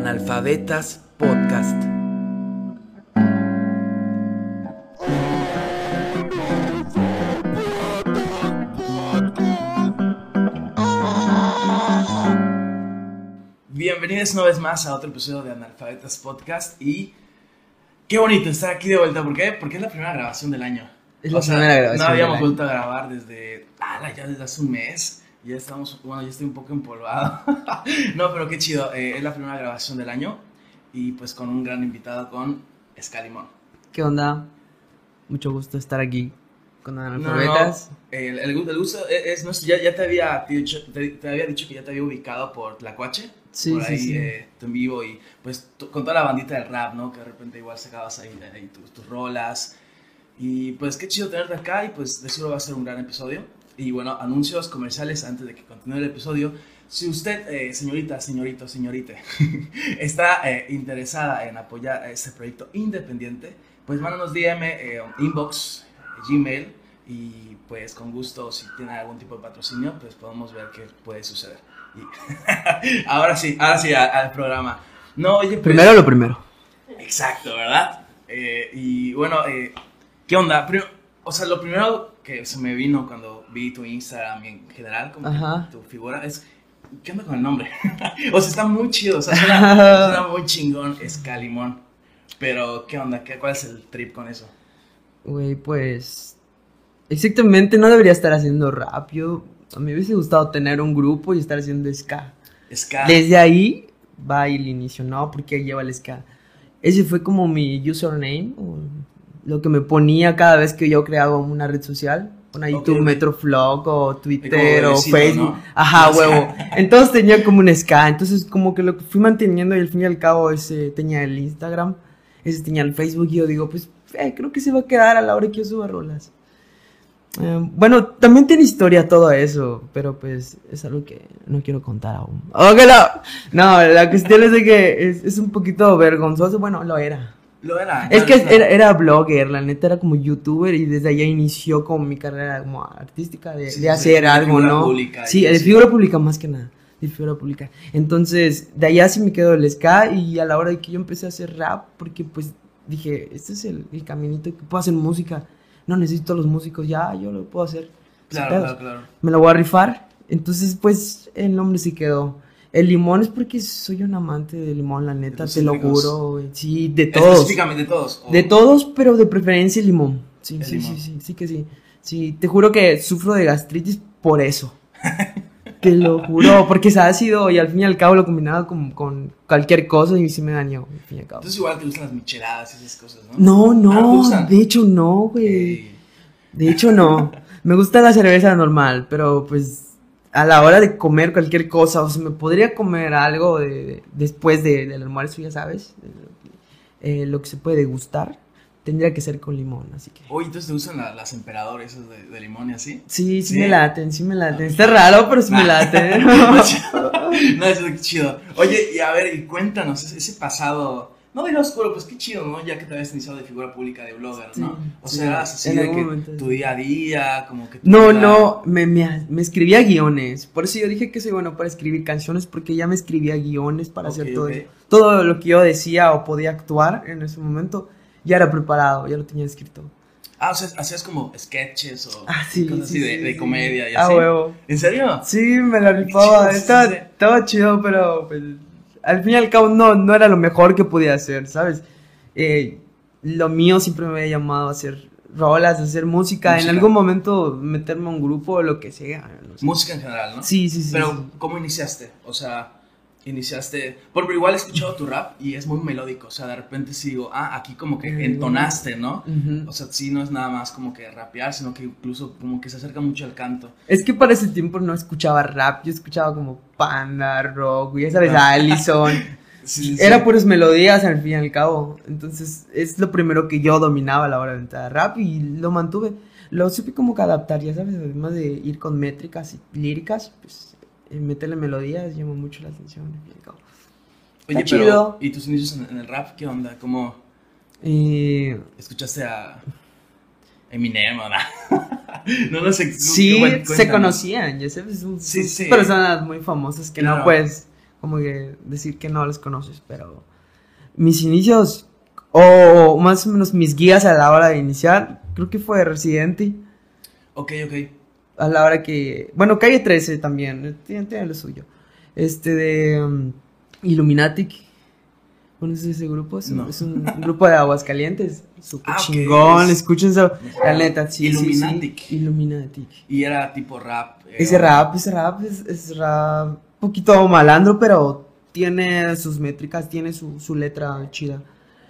Analfabetas Podcast. Bienvenidos una vez más a otro episodio de Analfabetas Podcast y qué bonito estar aquí de vuelta. ¿Por qué? Porque es la primera grabación del año. Es la primera grabación. No habíamos del año. vuelto a grabar desde, ala, ya desde hace un mes. Ya estamos, bueno, ya estoy un poco empolvado. no, pero qué chido. eh, es la primera grabación del año y pues con un gran invitado con Scalimón. ¿Qué onda? Mucho gusto estar aquí con No, no, analfabetas. el, el el gusto es, es nuestro. Ya, ya te, había dicho, te, te había dicho que ya te había ubicado por Tlacuache. Sí, por sí, ahí, sí. eh, en vivo y pues con toda la bandita del rap, ¿no? Que de repente igual sacabas ahí, ahí tus, tus rolas. Y pues qué chido tenerte acá y pues de seguro va a ser un gran episodio. Y bueno, anuncios comerciales antes de que continúe el episodio. Si usted, eh, señorita, señorito, señorite, está eh, interesada en apoyar a este proyecto independiente, pues mándanos DM, eh, inbox, Gmail y pues con gusto si tiene algún tipo de patrocinio, pues podemos ver qué puede suceder. Y ahora sí, ahora sí a- al programa. No, oye, pues, Primero lo primero. Exacto, ¿verdad? Eh, y bueno, eh, ¿qué onda? Pri- o sea, lo primero que se me vino cuando vi tu Instagram y en general, como Ajá. tu figura, es, ¿qué onda con el nombre? o sea, está muy chido, o sea, suena, suena muy chingón, Escalimón. Pero, ¿qué onda? ¿Qué, ¿Cuál es el trip con eso? Güey, pues. Exactamente, no debería estar haciendo rap. Yo. A mí me hubiese gustado tener un grupo y estar haciendo ska. Ska. Desde ahí va el inicio, ¿no? Porque lleva el ska. Ese fue como mi username, o lo que me ponía cada vez que yo creaba una red social. Con ahí Ok, tu ok. Metroflog o Twitter o Facebook. ¿no? Ajá, huevo. Entonces tenía como un ska. Entonces como que lo que fui manteniendo y al fin y al cabo ese tenía el Instagram, ese tenía el Facebook y yo digo, pues eh, creo que se va a quedar a la hora que yo suba rolas. Eh, bueno, también tiene historia todo eso, pero pues es algo que no quiero contar aún. ¡Oh, que no! No, la cuestión es de que es, es un poquito vergonzoso, bueno, lo era. Lo era. Es que era, era blogger, la neta era como youtuber y desde allá inició como mi carrera como artística de, Sí, de sí, hacer de algo, figura ¿no? pública sí, de figura pública más que nada, de figura pública. Entonces, de allá sí me quedó el ska y a la hora de que yo empecé a hacer rap, porque pues dije, este es el, el caminito que puedo hacer música, no necesito a los músicos, ya, yo lo puedo hacer. Claro, claro, claro. me lo voy a rifar. Entonces, pues, el nombre sí quedó. El limón es porque soy un amante del limón, la neta, te lo juro, güey. Sí, de todos. Específicamente todos. o- De todos, pero de preferencia el limón. Sí, El sí, limón. sí, sí, sí que sí. Sí, te juro que sufro de gastritis por eso. Te lo juro, porque es ácido y al fin y al cabo lo combinaba con, con cualquier cosa y sí me dañó, al fin y al cabo. Entonces igual te gustan las micheladas y esas cosas, ¿no? No, Ah, ¿te no, de hecho no, güey. Ey. De hecho, no. Me gusta la cerveza normal, pero pues a la hora de comer cualquier cosa, o sea, me podría comer algo de, de- después de- del almuerzo, ya sabes, eh, lo que se puede degustar, tendría que ser con limón, así que... Oye, entonces te gustan la- las emperadoras esas de, de limón y así. Sí, sí, ¿Sí? me laten, sí me laten. Está raro, pero sí me Nah. laten. no, eso es chido. Oye, y a ver, y cuéntanos ese pasado, no digo oscuro, pues qué chido, ¿no? Ya que te habías iniciado de figura pública, de blogger, ¿no? Sí, o sí, sea, eras así de que momento, tu sí. día a día, como que... tu No, vida- no, me, me, me escribía guiones. Por eso yo dije que soy bueno para escribir canciones, porque ya me escribía guiones para Ok, hacer todo ok. eso. Todo lo que yo decía o podía actuar en ese momento, ya era preparado, ya lo tenía escrito. Ah, o sea, hacías como sketches o Ah, sí. cosas sí, así de, sí, de sí. comedia y Ah, así. huevo. ¿En serio? Sí, me la rifaba. sí, estaba, sí. estaba chido, pero pues, al fin y al cabo no, no era lo mejor que podía hacer, ¿sabes? Eh, lo mío siempre me había llamado a hacer rolas, a hacer música, Música. en algún momento meterme a un grupo o lo que sea. no sé. Música en general, ¿no? Sí, sí, sí. Pero, sí. ¿cómo iniciaste? O sea, iniciaste. Porque igual he escuchado tu rap y es muy melódico. O sea, de repente sí digo, ah, aquí como que Mm. entonaste, ¿no? Ujú. O sea, sí, no es nada más como que rapear, sino que incluso como que se acerca mucho al canto. Es que para ese tiempo no escuchaba rap, yo escuchaba como panda, rock, ya sabes, Ah. Allison. Sí, sí, sí. Era puras melodías al fin y al cabo. Entonces es lo primero que yo dominaba a la hora de entrar a rap y lo mantuve. Lo supe como que adaptar, ya sabes, además de ir con métricas y líricas, pues meterle melodías llama mucho la atención. Oye, está pero, chido. ¿y tus inicios en, en el rap qué onda? ¿Cómo escuchaste a Eminem o nada? no, no sé. sí, se conocían, ya sabes, son, Sí, son sí. personas muy famosas que Claro. no puedes como que decir que no los conoces, pero mis inicios, o más o menos mis guías a la hora de iniciar, creo que fue Residente. Ok, ok. A la hora que, bueno, Calle 13 también, tiene, tiene lo suyo. Este de um, Illuminatic. ¿Conoces ese grupo? Es, un- No. es un grupo de Aguascalientes. Súper Ah, chingón, es- escúchense. La neta, sí, sí, sí. Illuminatic. Illuminatic. Y era tipo rap. eh, Ese rap, ese rap es, es rap un poquito malandro, pero tiene sus métricas, tiene su, su letra chida.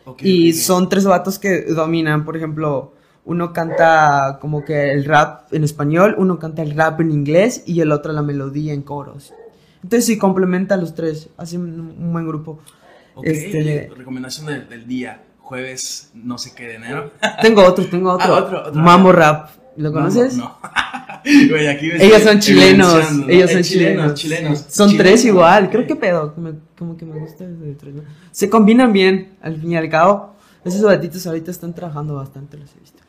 ok, Y son tres vatos que dominan, por ejemplo, uno canta como que el rap en español, uno canta el rap en inglés y el otro la melodía en coros. Entonces sí, complementan los tres, hacen un, un buen grupo. Este- recomendación del, del día. Jueves, no sé qué de enero. Tengo otro, tengo otro. Ah, otro, otro. Mamo Rap, ¿lo conoces? No. no. Güey, aquí Ellos son chilenos, ¿no? ellos Eh, son chilenos. chilenos. Son chilenos, tres igual, ok. creo que pedo, me- como que me gusta de tres. ¿no? Se combinan bien, al fin y al cabo. Esos gatitos ahorita están trabajando bastante, los he visto.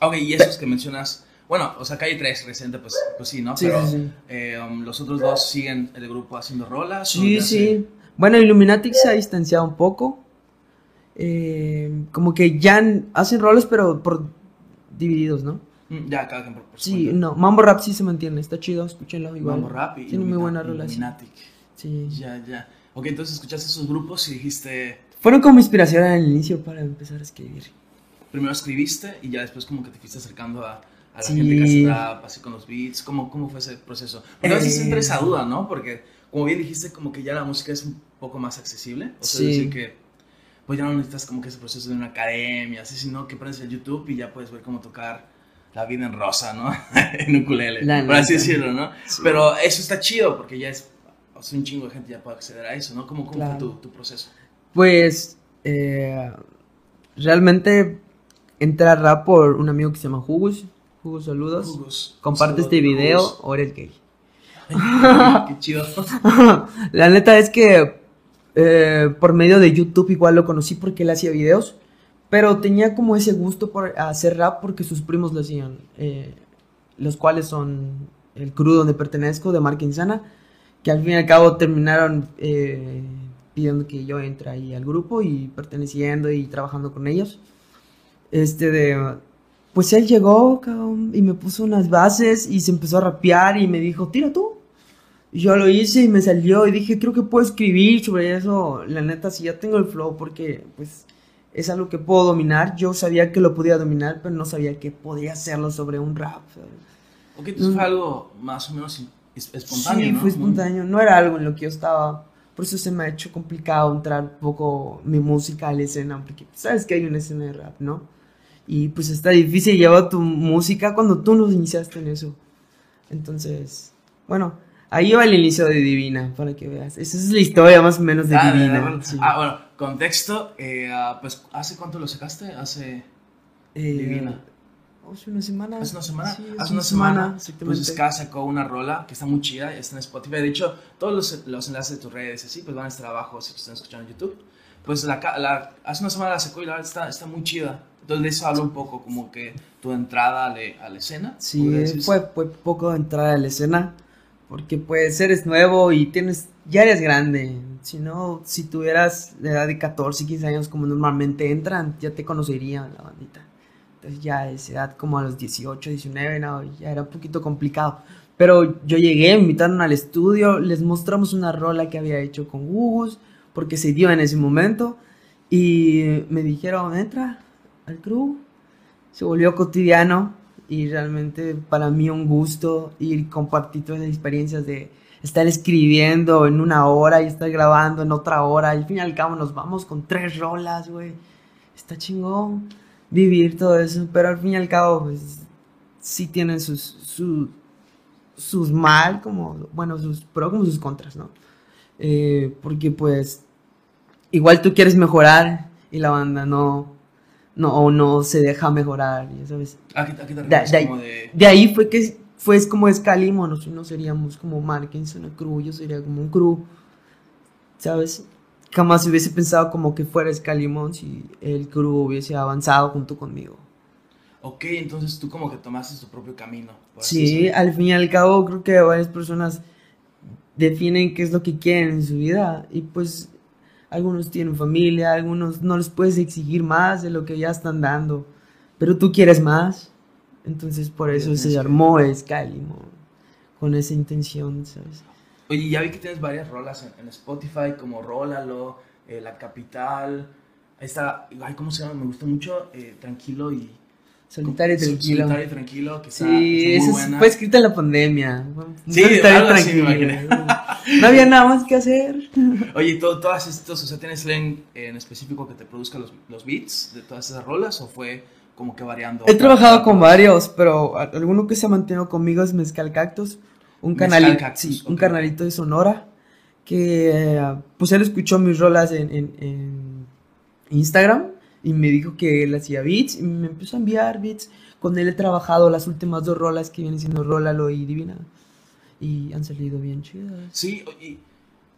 Ok, y esos que mencionas. Bueno, o sea, Calle 3 reciente, pues, pues sí, ¿no? Sí, Pero sí, eh, um, los otros dos siguen el grupo haciendo rolas. Sí, sí. Bueno, Illuminati se ha distanciado un poco. Eh, como que ya hacen roles, pero por divididos, ¿no? Mm, Ya, cada quien por, por Sí, cuenta. no. Mambo Rap sí se mantiene, está chido, escúchenlo igual. Mambo Rap y Tiene muy buena relación. Sí. Ya, ya. Ok, entonces escuchaste esos grupos y dijiste. Fueron como inspiración al inicio para empezar a escribir. Primero escribiste y ya después, como que te fuiste acercando a, a la Sí. gente que hace rap, así con los beats. ¿Cómo, cómo fue ese proceso? Porque a veces entra esa duda, ¿no? Porque, como bien dijiste, como que ya la música es un poco más accesible. O sea, Sí. decir que. Pues ya no necesitas como que ese proceso de una academia, así, sino que prendes el YouTube y ya puedes ver cómo tocar la vida en rosa, ¿no? en ukulele, La por así decirlo, ¿no? Sí. Pero eso está chido porque ya es, o sea, un chingo de gente ya puede acceder a eso, ¿no? ¿Cómo, cómo Claro. fue tu, tu proceso? Pues eh, realmente rap por un amigo que se llama Jugos. Jugos, saludos. Jugos. Comparte Saludos, este video Jugos. o eres gay. Ay, Qué chido. La neta es que eh, por medio de YouTube igual lo conocí porque él hacía videos, pero tenía como ese gusto por hacer rap porque sus primos lo hacían, eh, los cuales son el crew donde pertenezco, de Marca Insana, que al fin y al cabo terminaron eh, pidiendo que yo entre ahí al grupo y perteneciendo y trabajando con ellos. Este de... Pues él llegó, cabrón, y me puso unas bases y se empezó a rapear y me dijo, tira tú. Y Yo lo hice y me salió y dije, creo que puedo escribir sobre eso. La neta, si ya tengo el flow porque pues es algo que puedo dominar. Yo sabía que lo podía dominar, pero no sabía que podía hacerlo sobre un rap. ¿sabes? Ok, entonces fue algo más o menos es- espontáneo, sí, ¿no? fue espontáneo. No era algo en lo que yo estaba. Por eso se me ha hecho complicado entrar un poco mi música a la escena. Porque sabes que hay una escena de rap, ¿no? Y pues está difícil llevar tu música cuando tú no iniciaste en eso. Entonces, bueno, ahí va el inicio de Divina, para que veas. Esa es la historia más o menos de Ah, Divina. sí. Ah, bueno, contexto, eh, ah, pues, ¿hace cuánto lo sacaste? Hace... Eh, Divina. Hace una semana. Hace una semana. Sí, hace una semana. exactamente. Pues Ska sacó una rola que está muy chida, está en Spotify. De hecho, todos los, los enlaces de tus redes así, pues van a estar abajo si lo están escuchando en YouTube. Pues la, la- hace una semana la sacó y la verdad está, está muy chida. Entonces de eso habla un poco como que tu entrada a, la- a la escena. Sí, fue, fue poco de entrar a la escena. Porque pues eres nuevo y tienes, ya eres grande. Si no, si tuvieras la edad de 14, 15 años como normalmente entran, ya te conocerían la bandita. Entonces ya a esa edad como a los 18, 19, no, ya era un poquito complicado. Pero yo llegué, me invitaron al estudio, les mostramos una rola que había hecho con Hugus, porque se dio en ese momento. Y me dijeron, entra al crew. Se volvió cotidiano y realmente para mí un gusto ir compartir todas las experiencias de estar escribiendo en una hora y estar grabando en otra hora. Al fin y al cabo nos vamos con tres rolas, güey. Está chingón vivir todo eso, pero al fin y al cabo, pues sí tienen sus, su- sus mal, como, bueno, sus pro como sus contras, ¿no? Eh, porque pues igual tú quieres mejorar y la banda no, no, o no se deja mejorar, ya sabes. ¿A qué, a qué te De, refieres? de ahí- como de... de ahí fue que fue es como Escalimo, nosotros no seríamos como Markinson, una crew, yo sería como un crew, ¿sabes? Jamás hubiese pensado como que fuera Escalimón si el crew hubiese avanzado junto conmigo. Ok, entonces tú como que tomaste tu propio camino. Sí, al fin y al cabo creo que varias personas definen qué es lo que quieren en su vida. Y pues algunos tienen familia, algunos no les puedes exigir más de lo que ya están dando, pero tú quieres más. Entonces por eso se armó Skylimo, con esa intención, ¿sabes? Oye, ya vi que tienes varias rolas en, Spotify, como Rólalo, eh, La Capital. Ahí está, ay, ¿cómo se llama? Me gusta mucho, eh, Tranquilo y... Solitario y tranquilo. Solitario y tranquilo, que sí, está, esa fue escrita en la pandemia. Sí, solitario y tranquilo. No había nada más que hacer. Oye, todo, todas estas, o sea, ¿tienes Len en específico que te produzca los, los beats de todas esas rolas o fue como que variando? He trabajado con varios, pero alguno que se ha mantenido conmigo es Mezcal Cactus un canalito, sí, un canalito de Sonora que pues él escuchó mis rolas en, Instagram y me dijo que él hacía beats y me empezó a enviar beats. Con él he trabajado las últimas dos rolas que vienen siendo Rólalo y Divina y han salido bien chidas. Sí, y,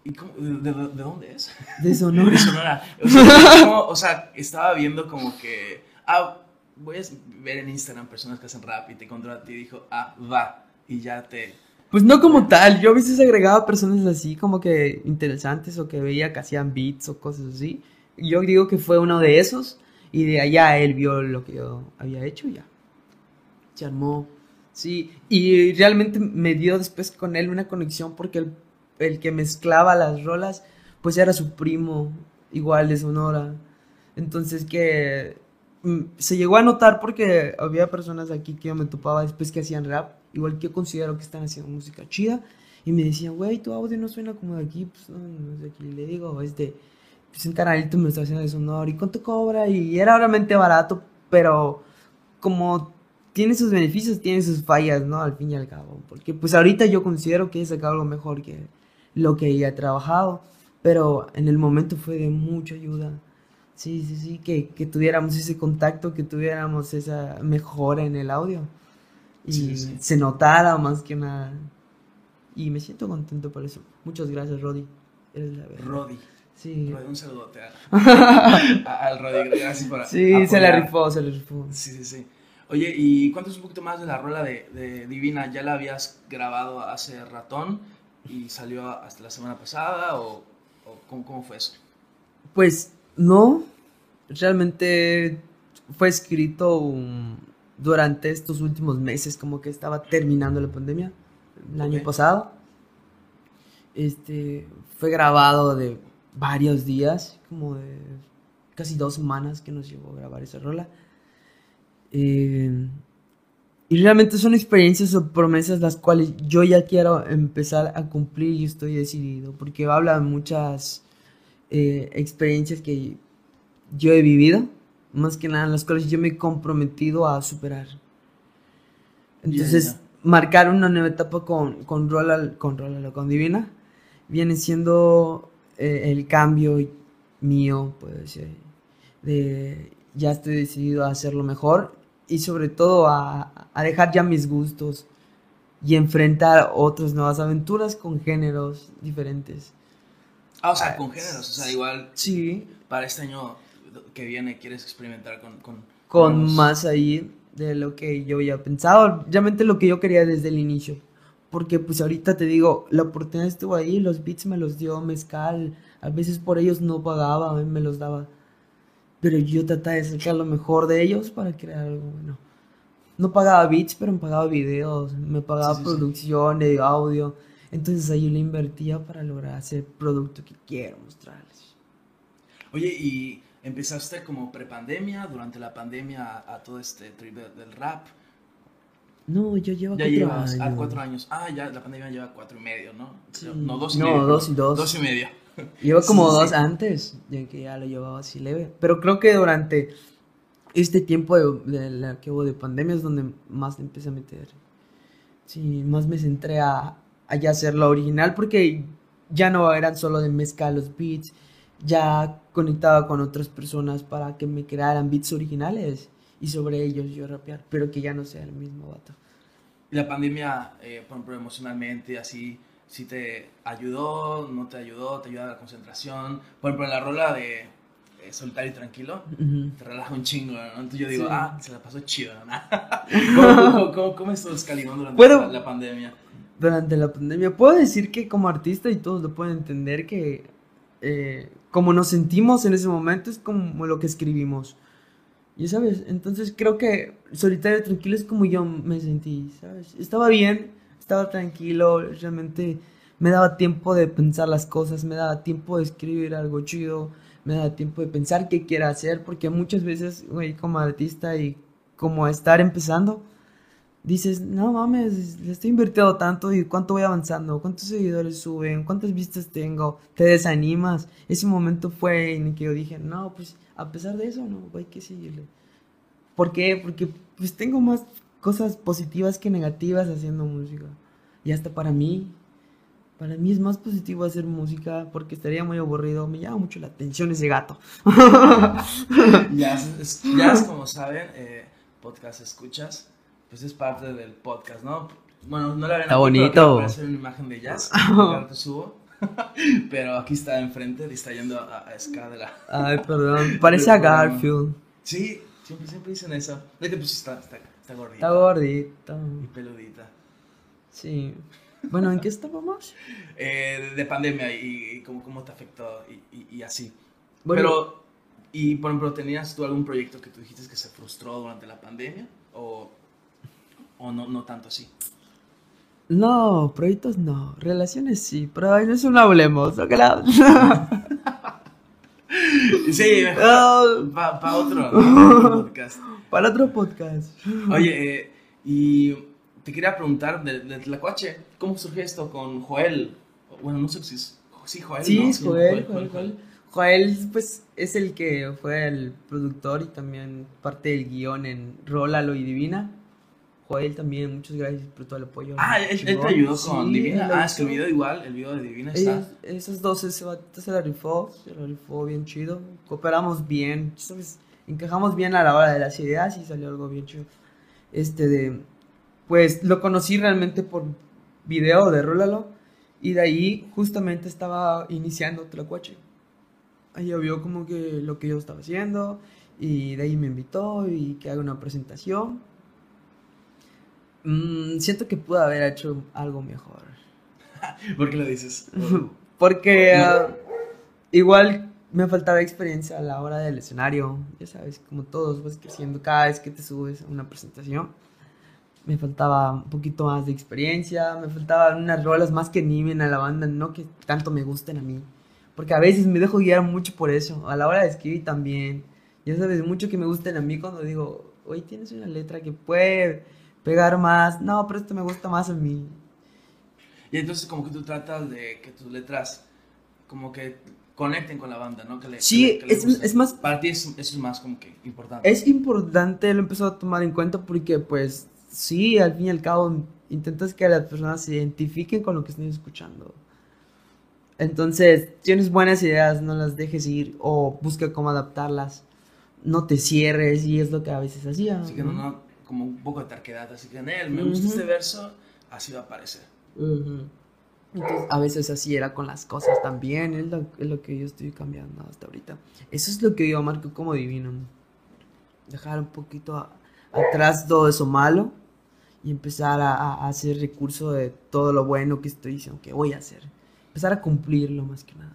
y de, dónde es? De Sonora. De Sonora. O sea, o sea, estaba viendo como que, ah, voy a ver en Instagram personas que hacen rap y te encontró a ti y dijo, ah, va, y ya te, pues no como tal, yo a veces agregaba personas así como que interesantes o que veía que hacían beats o cosas así. Yo digo que fue uno de esos y de allá él vio lo que yo había hecho y ya. Se armó. Sí, y realmente me dio después con él una conexión porque el, el que mezclaba las rolas pues era su primo, igual de Sonora. Entonces que mm, se llegó a notar porque había personas aquí que yo me topaba después que hacían rap igual que yo considero que están haciendo música chida, y me decían, güey, tu audio no suena como de aquí, pues no, no es de aquí. le digo, es de, pues un canalito me está haciendo de sonor, ¿y cuánto cobra? Y era realmente barato, pero como tiene sus beneficios, tiene sus fallas, ¿no? Al fin y al cabo. Porque pues ahorita yo considero que he sacado lo mejor que lo que he trabajado, pero en el momento fue de mucha ayuda. Sí, sí, sí, que, que tuviéramos ese contacto, que tuviéramos esa mejora en el audio y se notara más que nada. Y me siento contento por eso. Muchas gracias, Rodi. Eres la verdad. Rodi. Sí. Rodi, un saludote al Rodi. Gracias por Sí, se le rifó, se le rifó. Sí, sí, sí. Oye, ¿y cuántos un poquito más de la rola de, de, Divina? ¿Ya la habías grabado hace ratón y salió hasta la semana pasada o, o cómo, cómo fue eso? Pues no, realmente fue escrito un, durante estos últimos meses, como que estaba terminando la pandemia, el año pasado. Este, fue grabado de varios días, como de casi dos semanas que nos llevó a grabar esa rola. Eh, y realmente son experiencias o promesas las cuales yo ya quiero empezar a cumplir y estoy decidido, porque habla de muchas eh, experiencias que yo he vivido más que nada las cuales yo me he comprometido a superar. Entonces, marcar una nueva etapa con, con Rola, con Rola, con Divina, viene siendo eh, el cambio mío, puede ser, de ya estoy decidido a hacerlo mejor y sobre todo a, a dejar ya mis gustos y enfrentar otras nuevas aventuras con géneros diferentes. Ah, o sea, con géneros, o sea, igual. Sí. Para este año que viene quieres experimentar con... Con, con más ahí de lo que yo había pensado, realmente lo que yo quería desde el inicio. Porque pues ahorita te digo, la oportunidad estuvo ahí, los beats me los dio Mezcal, a veces por ellos no pagaba, me los daba. Pero yo trataba de sacar lo mejor de ellos para crear algo bueno. No pagaba beats, pero me pagaba videos, me pagaba producción de audio. Entonces ahí yo le invertía para lograr hacer el producto que quiero mostrarles. Oye, y empezaste como prepandemia, durante la pandemia a, todo este trip del rap. No, yo llevo ya cuatro llevas, años. Ah, cuatro años. Ah, ya la pandemia lleva cuatro y medio, ¿no? No, dos y medio. No, dos y dos. Dos y medio. Llevo como dos antes, ya que ya lo llevaba así leve. Pero creo que durante este tiempo de, la que hubo de pandemia es donde más empecé a meter. Sí, más me centré a, a ya hacer lo original porque ya no eran solo de mezclar los beats, ya conectaba con otras personas para que me crearan beats originales y sobre ellos yo rapear, pero que ya no sea el mismo vato. ¿Y la pandemia, eh, por ejemplo, emocionalmente, así, si te ayudó, no te ayudó, te ayuda a la concentración? Por ejemplo, en la rola de eh, Solitario y Tranquilo, te relaja un chingo, ¿no? Entonces yo digo, ah, se la pasó chido, ¿no? ¿Cómo, cómo, cómo, estuvo durante la, la, pandemia? durante la pandemia. Puedo decir que como artista y todos lo pueden entender que eh, como nos sentimos en ese momento es como lo que escribimos. Y sabes, entonces creo que solitario tranquilo es como yo me sentí, ¿sabes? Estaba bien, estaba tranquilo, realmente me daba tiempo de pensar las cosas, me daba tiempo de escribir algo chido, me daba tiempo de pensar qué quiero hacer, porque muchas veces, güey, como artista y como estar empezando, dices, no mames, le estoy invirtiendo tanto y cuánto voy avanzando, cuántos seguidores suben, cuántas vistas tengo, te desanimas. Ese momento fue en el que yo dije, no, pues a pesar de eso, no, hay que seguirle. ¿Por qué? Porque pues tengo más cosas positivas que negativas haciendo música. Y hasta para mí, para mí es más positivo hacer música porque estaría muy aburrido. Me llama mucho la atención ese gato. ya, es, ya es como saben, eh, podcast escuchas pues es parte del podcast, ¿no? Bueno, no la ven Está bonito. hacer una imagen de jazz, te subo. Pero aquí está enfrente, está yendo a, a Ska de la... Ay, perdón, parece a Garfield. Sí, siempre, siempre dicen eso. Vete, pues está, está, está gordita. Está gordita. Y peludita. Sí. Bueno, ¿en qué estábamos? eh, de, pandemia y, cómo, cómo te afectó y, y, y así. Bueno, Pero, y por ejemplo, ¿tenías tú algún proyecto que tú dijiste que se frustró durante la pandemia? ¿O ¿O no, no tanto así? No, proyectos no. Relaciones sí, pero ahí no es un hablemos. ¿no? sí, mejor. Para otro, podcast. Para otro podcast. Oye, eh, y te quería preguntar de, de Tlacuache, ¿cómo surgió esto con Joel? Bueno, no sé si es. Sí, Joel. Sí, ¿no? Joel, Joel, Joel, Joel, pues, es el que fue el productor y también parte del guion en Rólalo y Divina. Joel también, muchas gracias por todo el apoyo. Ah, él, te ayudó con Divina. Ah, es que el video igual, el video de Divina está. esos dos, ese se la rifó, se la rifó bien chido. Cooperamos bien, ¿sabes? Encajamos bien a la hora de las ideas y salió algo bien chido. Este de. Pues lo conocí realmente por video de Rólalo. Y de ahí justamente estaba iniciando Tlacuache. Ahí vio como que lo que yo estaba haciendo. Y de ahí me invitó y que haga una presentación Mm, siento que pude haber hecho algo mejor. ¿Por qué lo dices? Porque ah, igual me faltaba experiencia a la hora del escenario. Ya sabes, como todos vas creciendo cada vez que te subes a una presentación. Me faltaba un poquito más de experiencia, me faltaban unas rolas más que animen a la banda, no que tanto me gusten a mí. Porque a veces me dejo guiar mucho por eso, a la hora de escribir también. Ya sabes, mucho que me gusten a mí cuando digo, hoy tienes una letra que puede pegar más. No, pero esto me gusta más a mí. Y entonces como que tú tratas de que tus letras como que conecten con la banda, ¿no? Que sí, es, es, más... Para ti eso es más como que importante. Es importante, lo empezó a tomar en cuenta porque pues sí, al fin y al cabo intentas que las personas se identifiquen con lo que están escuchando. Entonces, tienes buenas ideas, no las dejes ir o busca cómo adaptarlas. No te cierres y es lo que a veces hacía. Así que no, no como un poco de tarquedad, así que en él me gusta este verso, así va a aparecer. Entonces, a veces así era con las cosas también, es lo, es lo, que yo estoy cambiando hasta ahorita. Eso es lo que yo marco como divino. Dejar un poquito atrás todo eso malo y empezar a, a, hacer recurso de todo lo bueno que estoy diciendo que voy a hacer. Empezar a cumplirlo más que nada.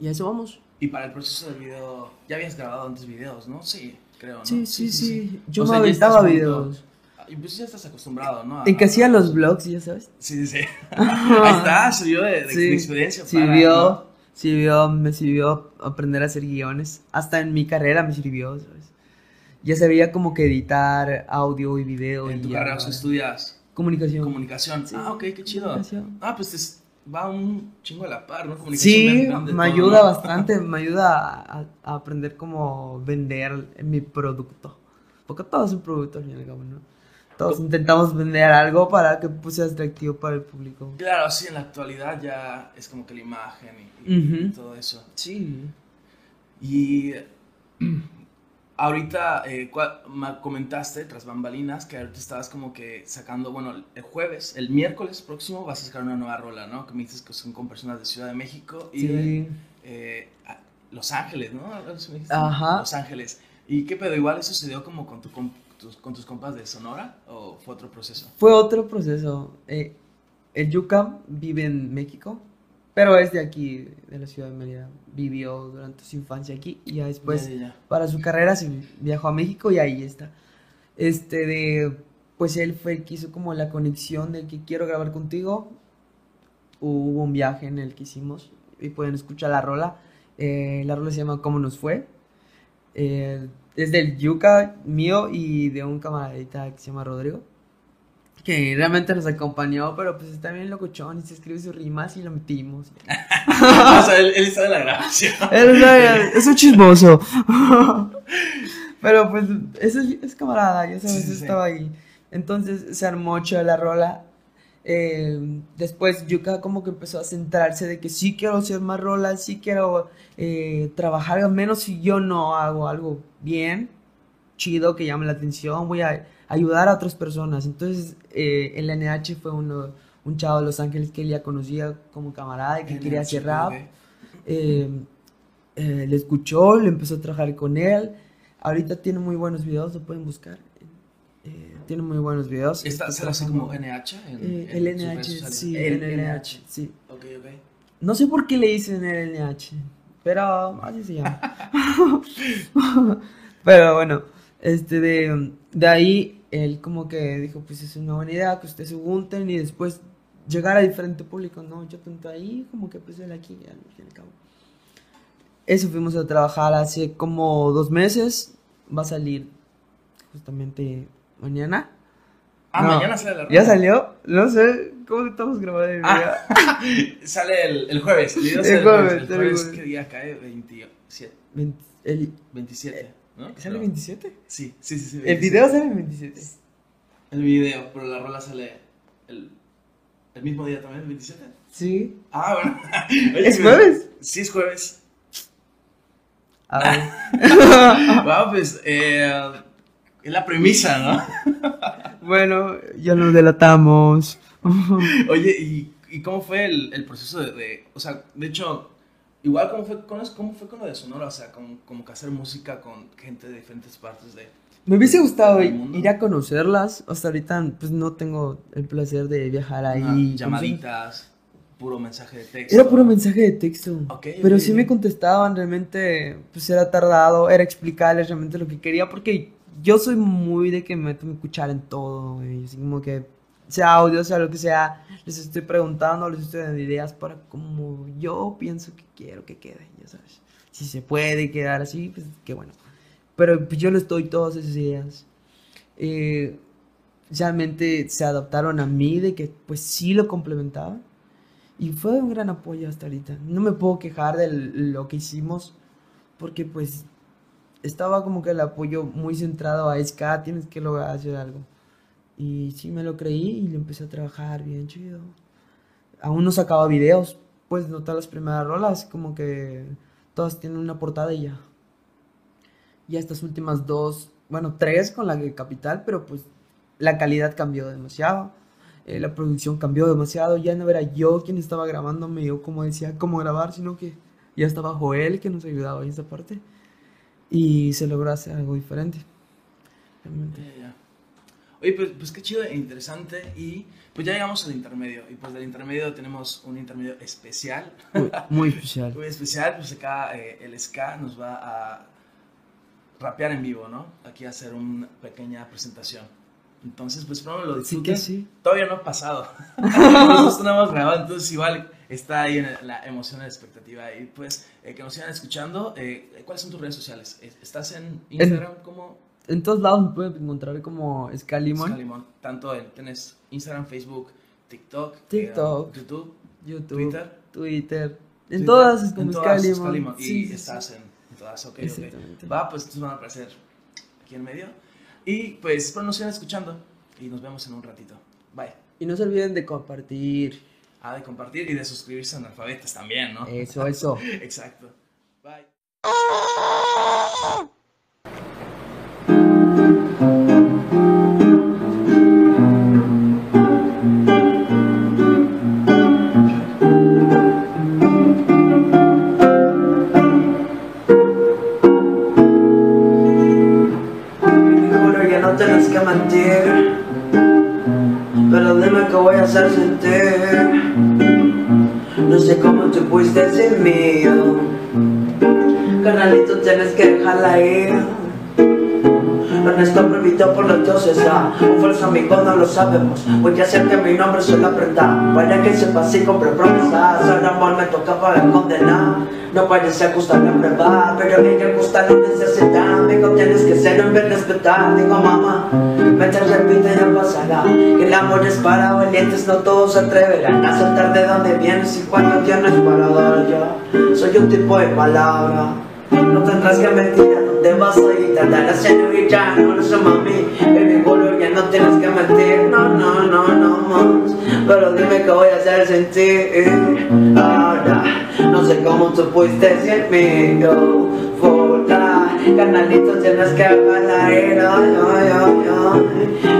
Y a eso vamos. Y para el proceso del video, ya habías grabado antes videos, ¿no? Sí creo, ¿no? Sí, sí, sí. Yo me aventaba videos. Y pues ya estás acostumbrado, ¿no? En que hacía los vlogs, ya sabes. Sí, sí, sí. Ahí está, sirvió de, de, experiencia. Sirvió, sirvió, me sirvió aprender a hacer guiones. Hasta en mi carrera me sirvió, ¿sabes? Ya sabía como que editar audio y video. ¿En y tu carrera estudias? Comunicación. Comunicación. Ah, ok, qué chido. Ah, pues es va un chingo a la par, ¿no? sí, me ayuda bastante, me ayuda a, aprender cómo vender mi producto. Porque todo es un producto al final, ¿no? Todos intentamos vender algo para que pues, sea atractivo para el público. Claro, sí, en la actualidad ya es como que la imagen y, y todo eso. Sí. Y Ahorita eh, me comentaste, tras bambalinas, que ahorita estabas como que sacando, bueno, el jueves, el miércoles próximo vas a sacar una nueva rola, ¿no? Que me dices que son con personas de Ciudad de México y de eh, Los Ángeles, ¿no? Ajá. Los Ángeles. ¿Y qué pedo? ¿Igual eso se dio como con, tu, con tus compas de Sonora o fue otro proceso? Fue otro proceso. Eh, el Yuka vive en México, pero es de aquí, de la ciudad de Mérida. Vivió durante su infancia aquí y ya después, Ya, ya, ya. para su carrera, se viajó a México y ahí está. Este de, pues él fue el que hizo como la conexión de que quiero grabar contigo. Hubo un viaje en el que hicimos y pueden escuchar la rola. Eh, la rola se llama ¿Cómo nos fue? Eh, es del Yuka mío y de un camaradita que se llama Rodrigo. Que realmente nos acompañó, pero pues está bien locochón y se escribe sus rimas y lo metimos. o sea, él, él está en la grabación. Es, es un chismoso. Pero pues es, es camarada, ya sabes, Sí, sí, sí. estaba ahí. Entonces se armó chido la rola. Eh, después Yuka como que empezó a centrarse de que sí quiero hacer más rolas, sí quiero eh, trabajar, al menos si yo no hago algo bien, chido, que llame la atención, voy a ayudar a otras personas. Entonces eh, el NH fue uno, un chavo de Los Ángeles que él ya conocía como camarada y que quería hacer rap. Eh, eh, le escuchó, le empezó a trabajar con él. Ahorita tiene muy buenos videos, lo pueden buscar. Eh, tiene muy buenos videos. ¿Está, Está ¿Será así como NH? En, Eh, en el NH, sí, El el NH, sí. Ok, ok. No sé por qué le dicen el NH, pero así se llama. pero bueno, este de, de ahí él como que dijo, pues es una buena idea que ustedes se junten y después llegar a diferente público, ¿no? Yo tanto ahí como que pues él aquí, ya, al fin y al cabo. Eso fuimos a trabajar hace como dos meses, va a salir justamente mañana. Ah, No, mañana sale la rola. ¿Ya salió? No sé, ¿cómo estamos grabando el video? Ah, sale el, el jueves. El, jueves. El jueves, jueves. ¿qué día cae? 27. Vein- el- 27, ¿no? ¿Sale No. 27? Sí, sí, sí. sí El 27. video sale el 27. El video, pero la rola sale el, el mismo día también, el 27. Sí. Ah, bueno. Oye, ¿Es pues, jueves? Sí, es jueves. A ver. Wow, pues eh, es la premisa, ¿no? bueno, ya nos delatamos. Oye, ¿y, y cómo fue el, el proceso de, de- O sea, de hecho, igual cómo fue con, cómo fue con lo de Sonora, o sea, como, como que hacer música con gente de diferentes partes de... Me hubiese gustado ir a conocerlas. Hasta ahorita, pues no tengo el placer de viajar ahí. ah, llamaditas, puro mensaje de texto. Era puro mensaje de texto. Ok, pero sí me contestaban, realmente, pues era tardado, era explicarles realmente lo que quería, porque yo soy muy de que me meto mi cuchara en todo, güey, así como que sea audio, sea lo que sea, les estoy preguntando, les estoy dando ideas para como yo pienso que quiero que quede, ya sabes. Si se puede quedar así, pues qué bueno. Pero pues, yo les doy todas esas ideas. Eh, realmente se adaptaron a mí de que pues sí lo complementaban. Y fue un gran apoyo hasta ahorita. No me puedo quejar de lo que hicimos porque pues estaba como que el apoyo muy centrado a Ska, tienes que lograr hacer algo. Y sí me lo creí y le empecé a trabajar bien chido. Aún no sacaba videos, puedes notar las primeras rolas como que todas tienen una portada y ya. Y estas últimas dos, bueno, tres con la de Capital, pero pues la calidad cambió demasiado. eh, la producción cambió demasiado. Ya no era yo quien estaba grabándome o como decía cómo grabar, sino que ya estaba Joel que nos ayudaba en esa parte. Y se logró hacer algo diferente. Realmente. Oye, pues, pues qué chido e interesante. Y pues ya llegamos al intermedio. Y pues del intermedio tenemos un intermedio especial. Muy, muy especial. Muy especial, pues acá eh, el ska nos va a rapear en vivo, ¿no? Aquí a hacer una pequeña presentación. Entonces, pues espero lo Sí disfruten. que sí. Todavía no ha pasado. Nosotros no hemos grabado, entonces igual está ahí en la emoción, la expectativa. Y pues eh, que nos sigan escuchando. eh, ¿Cuáles son tus redes sociales? ¿Estás en Instagram como En todos lados me pueden encontrar como Scalimon, Scalimón? Tanto en, tienes Instagram, Facebook, TikTok, TikTok. eh, YouTube, YouTube, Twitter. Twitter. En Twitter, todas es en como todas, Scalimon. Scalimon, Y Sí, estás en, en todas, ok. Va, pues entonces van a aparecer aquí en medio. Y pues espero nos sigan escuchando y nos vemos en un ratito. Bye. Y no se olviden de compartir. Ah, de compartir y de suscribirse a analfabetas también, ¿no? Eso, eso. Exacto. Bye. Pero dime que voy a hacer sentir No sé cómo te fuiste sin mío Carnalito tienes que dejarla ir. No está prohibido por los dioses ya Un falso amigo no lo sabemos. Voy a hacer que mi nombre se lo aprenda Para que sepa si compré promesas Ahora amor me toca para condenar No parece gustar la prueba Pero mí me gusta no necesita Digo tienes que ser un bien respetar Digo mamá Vete repite ya pasará Que el amor es para valientes No todos se atreverán a soltar de dónde vienes Y cuando tienes para dar yo Soy un tipo de palabra. No tendrás que mentir, no te vas a ir Tratar de señorita, no lo sé mami Baby, boludo, ya no tienes que mentir No, no, no, no más Pero dime qué voy a hacer sin ti Ahora, no sé cómo tú fuiste sin mí Yo, fuera Canalitos tienes que Ay, ay, ay, ay.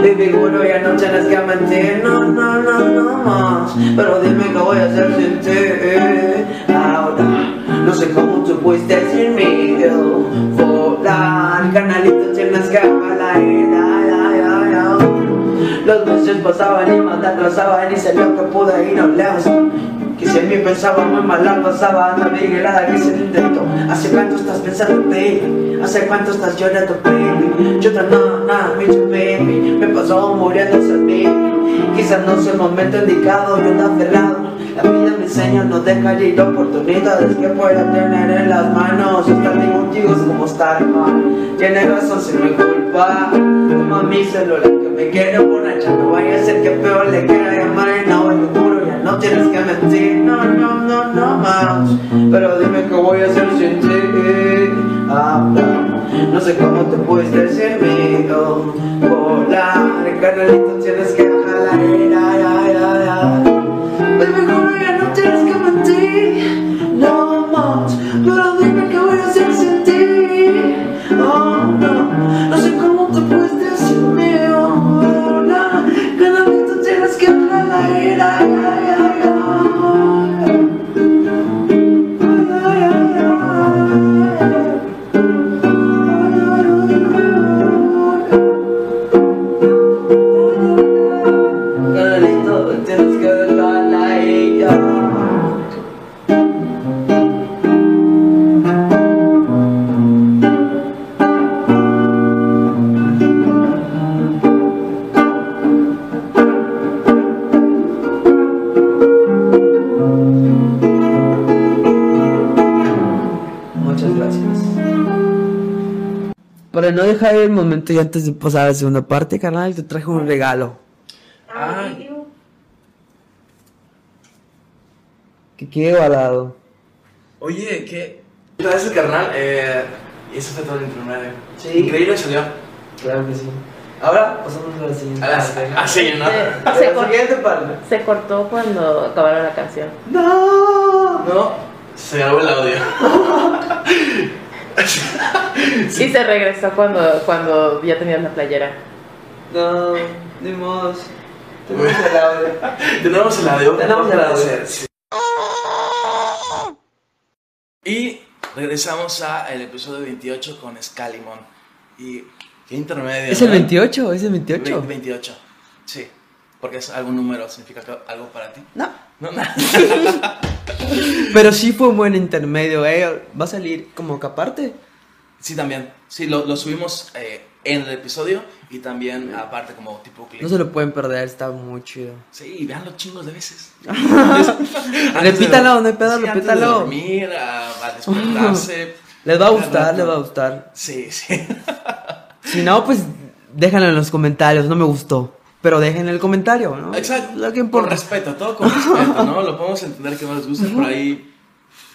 Baby, boludo, ya no tienes que mentir No, no, no, no más Pero dime qué voy a hacer sin ti Ahora no sé cómo tú fuiste sin mí Volar, canalito tienes que jalar Los meses pasaban y más te atrasaban Y sé lo que pude ir no lejos que si en mí pensaba muy mal pasaba Anda vigilada que se lo intento Hace cuánto estás pensando baby Hace cuánto estás llorando baby Yo no, no, me baby Me pasó muriendo sin mí. Quizás no es el momento indicado Yo te de lado la vida me enseña no dejar ir oportunidades que pueda tener en las manos. Estar contigo es como estar mal. Tiene razón si me culpa. Toma mi celular que me quiere borracha. No vaya a ser que peor le quiera llamar y no, te juro, ya no tienes que mentir. No, no, no, no más. Pero dime qué voy a hacer sin ti. Ah, no sé cómo te pudiste sin mí. Oh, volar, carnalito, tienes que momento y antes de pasar a la segunda parte, carnal, te traje un regalo. Ah. Que quede balado. Oye, ¿qué? Gracias, carnal. Eh, y eso fue todo el intermedio. Sí. Increíble salió. Claro que sí. Ahora pasamos a la siguiente. A la- parte. así, ¿no? Se, se la siguiente parte. se cortó cuando acabaron la canción. No. No, se grabó el audio. Y se regresó cuando, cuando ya tenías la playera. No, ni modo. Tenemos el audio. Tenemos el audio. Tenemos el audio. Sí. Y regresamos a el episodio 28 con Scalimon. Y qué intermedio. ¿Es el ¿no? 28? ¿Es el 28? Ve- 28. Sí. Porque es algún número, significa que algo para ti. No. No, nada. Pero sí fue un buen intermedio, ¿eh? Va a salir como que aparte. Sí, también. Sí, lo, lo subimos eh, en el episodio y también aparte como tipo clip. No se lo pueden perder, está muy chido. Sí, veanlo chingos de veces. Antes Repítalo, no hay pedo, sí, antes repítalo. de dormir, a, a despertarse. Les va a gustar, les va a gustar. Sí, sí. Si no, pues déjenlo en los comentarios, no me gustó. Pero dejen el comentario, ¿no? Exacto. Lo que Con importa. respeto, todo con respeto, ¿no? Lo podemos entender que no les guste por ahí.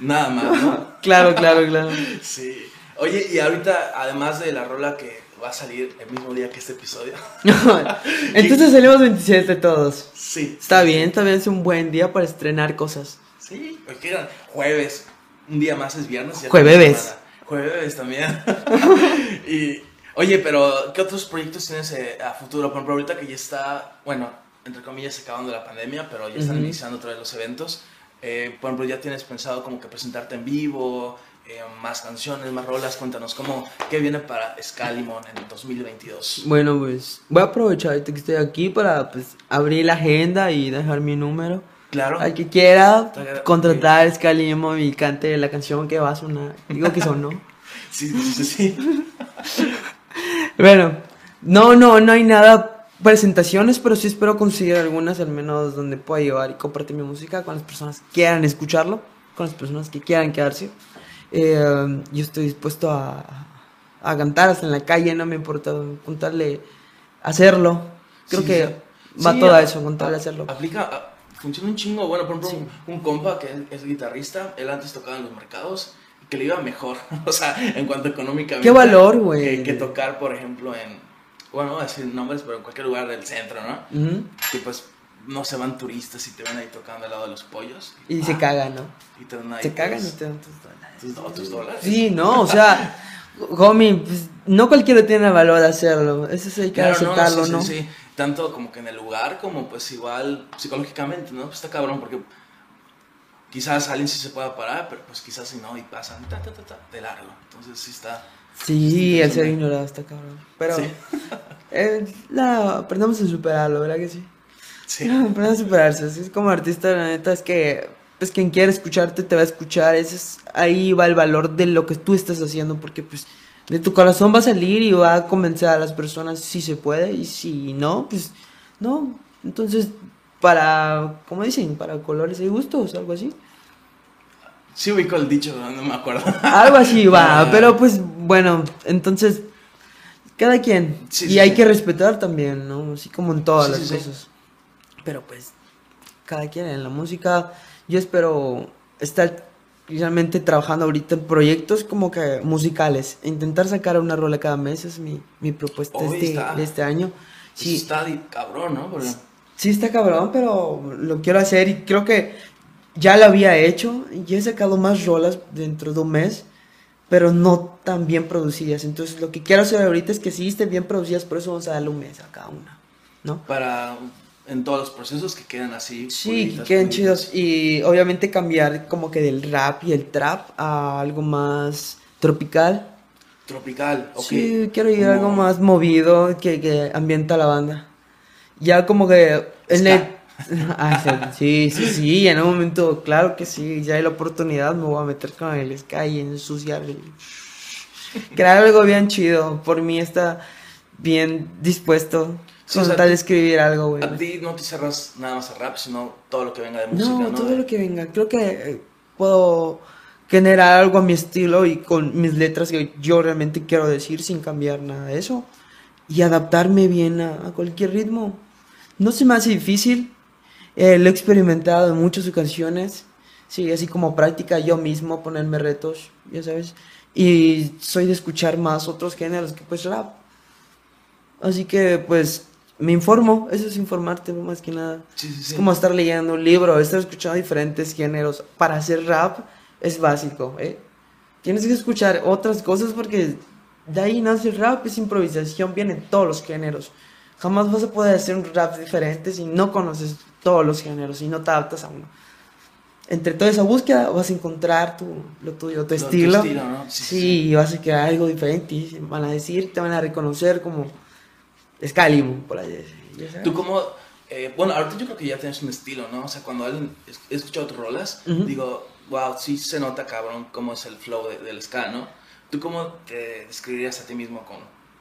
Nada más, ¿no? Claro, claro, claro. Sí. Oye, y ahorita, además de la rola que va a salir el mismo día que este episodio. Entonces salimos 27 todos. Sí. Está bien, está bien, es un buen día para estrenar cosas. Sí, que era jueves. Un día más es viernes. ya Jueves. Jueves también. y, oye, pero ¿qué otros proyectos tienes eh, a futuro? Por ejemplo, ahorita que ya está, bueno, entre comillas, acabando la pandemia, pero ya están Ujú. iniciando otra vez los eventos. Eh, por ejemplo, ya tienes pensado como que presentarte en vivo, eh, más canciones, más rolas. Cuéntanos, ¿cómo, ¿qué viene para Scalimon en 2022? Bueno, pues voy a aprovechar que estoy aquí para pues abrir la agenda y dejar mi número. Claro. Al que quiera contratar a Scalimo y cante la canción que va a sonar. Digo que sonó. Sí, sí, sí. Bueno, no, no, no hay nada presentaciones, pero sí espero conseguir algunas, al menos donde pueda llevar y compartir mi música con las personas que quieran escucharlo, con las personas que quieran quedarse. Eh, yo estoy dispuesto a, a cantar hasta en la calle, no me importa contarle hacerlo. Creo Sí, que sí. va Sí, todo a- eso, contarle hacerlo. Aplica, a- funciona un chingo. Bueno, por ejemplo, un, un compa que es, es guitarrista, él antes tocaba en los mercados que le iba mejor, o sea, en cuanto económicamente. Qué valor, güey. Que, que tocar, por ejemplo, en, bueno, no voy a decir nombres, pero en cualquier lugar del centro, ¿no? Ujú. Que pues no se van turistas y te ven ahí tocando al lado de los pollos. Y se ah, cagan, ¿no? Y te dan ahí. Se cagan y pues, te dan tus dólares. tus, tus dólares. Sí, no, o sea, homie, pues, no cualquiera tiene el valor de hacerlo. Eso sí hay que Claro, no, aceptarlo, sí, ¿no? sí, sí. Tanto como que en el lugar, como pues igual psicológicamente, ¿no? Pues está cabrón porque quizás alguien sí se pueda parar, pero pues quizás si no y pasan ta, ta, ta, ta, de largo. Entonces sí está... Sí, el ser ignorado está cabrón. Pero Sí. eh, la, aprendamos a superarlo, ¿verdad que sí? Sí. Aprendamos a superarse. Así es como artista, la neta, es que pues quien quiere escucharte te va a escuchar. Ese es, ahí va el valor de lo que tú estás haciendo, porque pues de tu corazón va a salir y va a convencer a las personas si se puede y si no, pues no. Entonces, para, como dicen, para colores y gustos, algo así. Sí ubico el dicho, no, me acuerdo. Algo así va, Ah. pero pues bueno, entonces cada quien. Sí, y sí, hay sí. que respetar también, ¿no? Así como en todas las cosas. Pero pues cada quien en la música. Yo espero estar realmente trabajando ahorita en proyectos como que musicales. Intentar sacar una rola cada mes es mi, mi propuesta este, de este año. Sí. Sí, está cabrón, ¿no? Porque- Sí está cabrón, pero lo quiero hacer y creo que ya lo había hecho y he sacado más rolas dentro de un mes, pero no tan bien producidas. Entonces lo que quiero hacer ahorita es que sí estén bien producidas, por eso vamos a darle un mes a cada una, ¿no? para en todos los procesos que queden así. Sí, que puliditas, queden chidos y obviamente cambiar como que del rap y el trap a algo más tropical. Tropical, ok. Sí, quiero ir a algo más movido que, que ambienta la banda. Ya como que en el... Ah, sí, sí, sí, en un momento, claro que sí, ya hay la oportunidad, me voy a meter con el Sky y ensuciar el... Crear algo bien chido, por mí está bien dispuesto Sí, con o sea, tal de escribir algo, güey. A ti no te cerras nada más a rap, sino todo lo que venga de música, No, ¿no? todo De- lo que venga. Creo que eh, puedo generar algo a mi estilo y con mis letras que yo realmente quiero decir sin cambiar nada de eso. Y adaptarme bien a, a cualquier ritmo. No se me hace difícil. eh, lo he experimentado en muchas ocasiones. Sí, así como práctica yo mismo, ponerme retos, ya sabes. Y soy de escuchar más otros géneros que pues rap. Así que pues me informo, eso es informarte más que nada. Sí, sí, sí. Es como estar leyendo un libro, estar escuchando diferentes géneros. Para hacer rap es básico, ¿eh? Tienes que escuchar otras cosas porque de ahí nace el rap, es improvisación, vienen todos los géneros. Jamás vas a poder hacer un rap diferente si no conoces todos los géneros y no te adaptas a uno. Entre toda esa búsqueda vas a encontrar tu, lo tuyo, tu Lo- tu estilo. estilo, ¿no? Sí, Sí, sí, vas a crear algo diferente y van a decir, te van a reconocer como Excalibur, por ahí. Tú como, eh, bueno, ahorita yo creo que ya tienes un estilo, ¿no? O sea, cuando alguien es- he escuchado tus rolas, Ujú. digo, wow, sí se nota cabrón cómo es el flow de- del ska, ¿no? ¿Tú cómo te describirías a ti mismo con